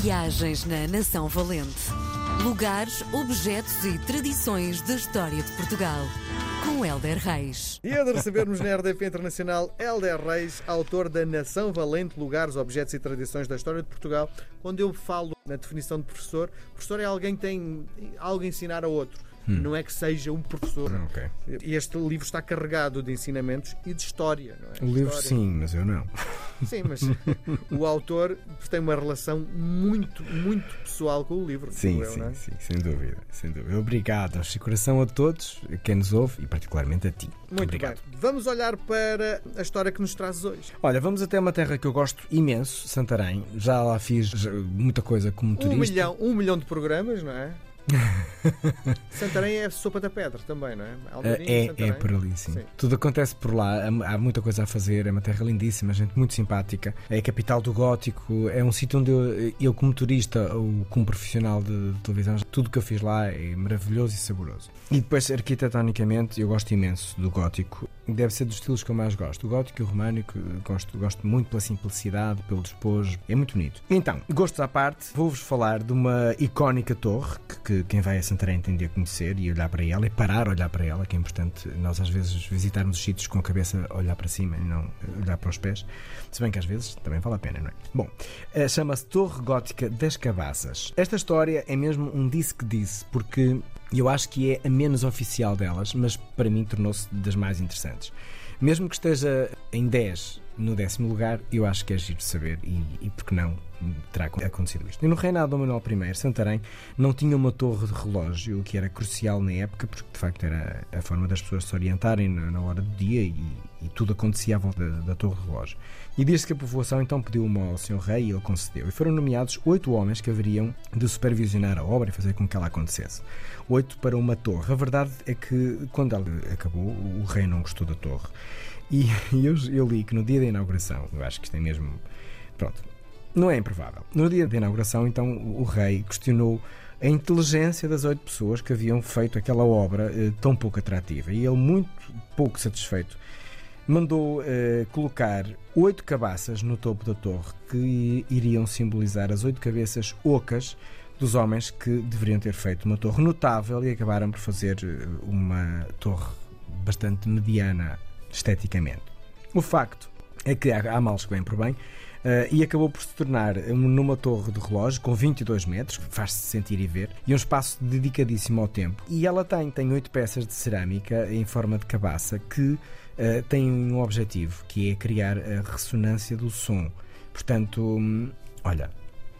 Viagens na Nação Valente. Lugares, objetos e tradições da história de Portugal. Com Helder Reis. E é de recebermos na RDP Internacional Helder Reis, autor da Nação Valente, Lugares, Objetos e Tradições da História de Portugal. Quando eu falo na definição de professor, professor é alguém que tem algo a ensinar a outro. Não é que seja um professor. Ok. E Este livro está carregado de ensinamentos e de história. Não é? O livro História. sim, mas eu não. Sim, mas o autor tem uma relação muito, muito pessoal com o livro. Sim, eu, sim, não é? sim, sem dúvida, sem dúvida. Obrigado de coração a todos, a quem nos ouve e particularmente a ti. Muito Obrigado. bem. Vamos olhar para a história que nos trazes hoje. Olha, vamos até uma terra que eu gosto imenso, Santarém. Já lá fiz muita coisa como Um turista. milhão, um milhão de programas, não é? Santarém é sopa da pedra também, não é? É, Santarém. é por ali, sim. Sim. Tudo acontece por lá, há há muita coisa a fazer, é uma terra lindíssima, gente muito simpática, é a capital do gótico, é um sítio onde eu, eu como turista ou como profissional de, de televisão, tudo que eu fiz lá é maravilhoso e saboroso. E depois, arquitetonicamente, eu gosto imenso do gótico, deve ser dos estilos que eu mais gosto. O gótico e o românico, gosto, gosto muito pela simplicidade, pelo despojo, é muito bonito. Então, gostos à parte, vou-vos falar de uma icónica torre que, que quem vai a Santarém tem de a conhecer e olhar para ela e parar a olhar para ela, que é importante nós às vezes visitarmos os sítios com a cabeça a olhar para cima e não olhar para os pés, se bem que às vezes também vale a pena, não é? Bom, eh, chama-se Torre Gótica das Cabaças. Esta história é mesmo um disse que disse, porque eu acho que é a menos oficial delas, mas para mim tornou-se das mais interessantes. Mesmo que esteja em 10, no décimo lugar, eu acho que é giro saber e, e por que não terá acontecido isto. E no reinado Dom Manuel I, Santarém não tinha uma torre de relógio, o que era crucial na época, porque de facto era a forma das pessoas se orientarem na, na hora do dia e, e tudo acontecia à volta da, da torre relógio. E diz-se que a povoação então pediu uma ao Sr. Rei e ele concedeu. E foram nomeados oito homens que haveriam de supervisionar a obra e fazer com que ela acontecesse. Oito para uma torre. A verdade é que quando ela acabou, o rei não gostou da torre. E eu, eu li que no dia da inauguração, eu acho que isto é mesmo. Pronto, não é improvável. No dia da inauguração, então, o rei questionou a inteligência das oito pessoas que haviam feito aquela obra eh, tão pouco atrativa. E ele, muito pouco satisfeito, mandou eh, colocar oito cabaças no topo da torre que iriam simbolizar as oito cabeças ocas dos homens que deveriam ter feito uma torre notável e acabaram por fazer eh, uma torre bastante mediana esteticamente. O facto é que há, há males que vêm por bem eh, e acabou por se tornar um- numa torre de relógio com 22 metros, faz-se sentir e ver, e um espaço dedicadíssimo ao tempo. E ela tem, tem oito peças de cerâmica em forma de cabaça que eh, têm um objetivo, que é criar a ressonância do som. Portanto, hum, olha,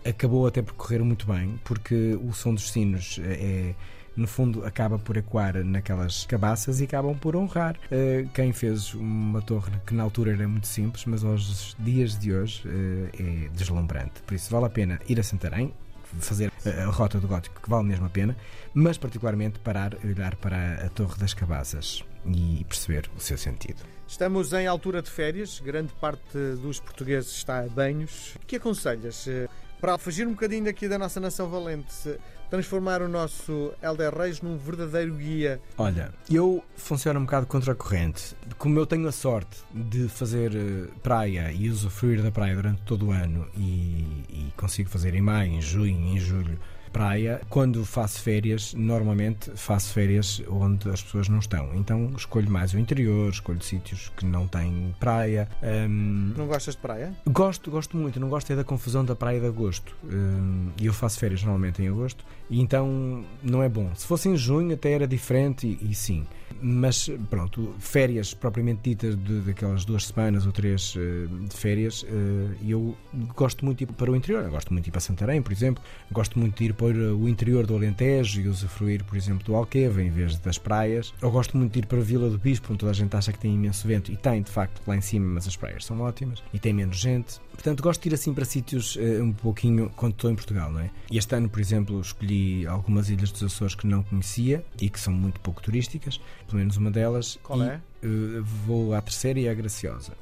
acabou até por correr muito bem, porque o som dos sinos eh, é, no fundo, acaba por ecoar naquelas cabaças e acabam por honrar eh, quem fez uma torre que na altura era muito simples, mas aos dias de hoje eh, é deslumbrante. Por isso vale a pena ir a Santarém, fazer a, rota do gótico, que vale mesmo a pena, mas particularmente parar e olhar para a Torre das Cabaças e perceber o seu sentido. Estamos em altura de férias, grande parte dos portugueses está a banhos. O que aconselhas eh, para fugir um bocadinho aqui da nossa nação valente, transformar o nosso Helder Reis num verdadeiro guia? Olha, eu funciono um bocado contra a corrente. Como eu tenho a sorte de fazer eh, praia e usufruir da praia durante todo o ano e, e consigo fazer em maio, em junho, em julho praia, quando faço férias, normalmente faço férias onde as pessoas não estão. Então escolho mais o interior, escolho sítios que não têm praia. Hum, Não gostas de praia? Gosto, gosto muito, não gosto é da confusão da praia de agosto. Hum, E eu faço férias normalmente em agosto, e então não é bom. Se fosse em junho até era diferente, e, e sim. Mas pronto, férias propriamente ditas de, daquelas duas semanas ou três eh, de férias, eh, eu gosto muito de ir para o interior. Eu gosto muito de ir para Santarém, por exemplo. Gosto muito de ir para o interior do Alentejo e usufruir, por exemplo, do Alqueva em vez das praias. Eu gosto muito de ir para a Vila do Bispo, onde toda a gente acha que tem imenso vento, e tem de facto lá em cima, mas as praias são ótimas e tem menos gente. Portanto, gosto de ir assim para sítios eh, um pouquinho quando estou em Portugal, não é? E este ano, por exemplo, escolhi algumas ilhas dos Açores que não conhecia e que são muito pouco turísticas, pelo menos uma delas. Qual e, é? eh, vou à terceira e à Graciosa.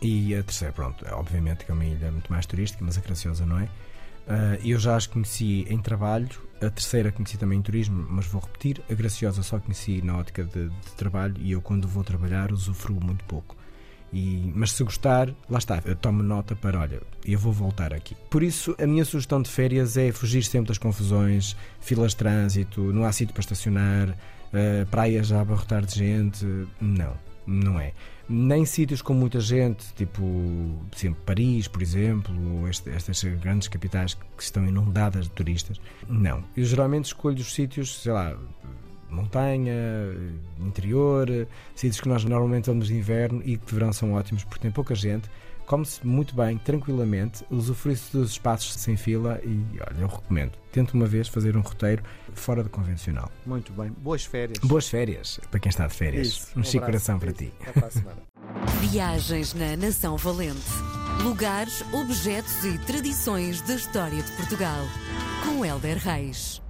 E a terceira, pronto, obviamente que é uma ilha muito mais turística, mas a Graciosa não é. Ah, eu já as conheci em trabalho, a terceira conheci também em turismo, mas vou repetir. A Graciosa só conheci na ótica de, de trabalho e eu, quando vou trabalhar, usufruo muito pouco. E, mas se gostar, lá está, eu tomo nota para, olha, eu vou voltar aqui. Por isso, a minha sugestão de férias é fugir sempre das confusões, filas de trânsito, não há sítio para estacionar, uh, praias a abarrotar de gente. Não, não é. Nem sítios com muita gente, tipo sempre Paris, por exemplo, ou este, estas grandes capitais que estão inundadas de turistas. Não. Eu geralmente escolho os sítios, sei lá, montanha, interior, sítios que nós normalmente vamos de inverno e que de verão são ótimos porque tem pouca gente, come-se muito bem, tranquilamente, usufrui-se dos espaços sem fila e, olha, eu recomendo. Tente uma vez fazer um roteiro fora do convencional. Muito bem. Boas férias. Boas férias, para quem está de férias. Isso, um, um chico coração para ti. Até para a semana. Viagens na Nação Valente. Lugares, objetos e tradições da história de Portugal. Com Helder Reis.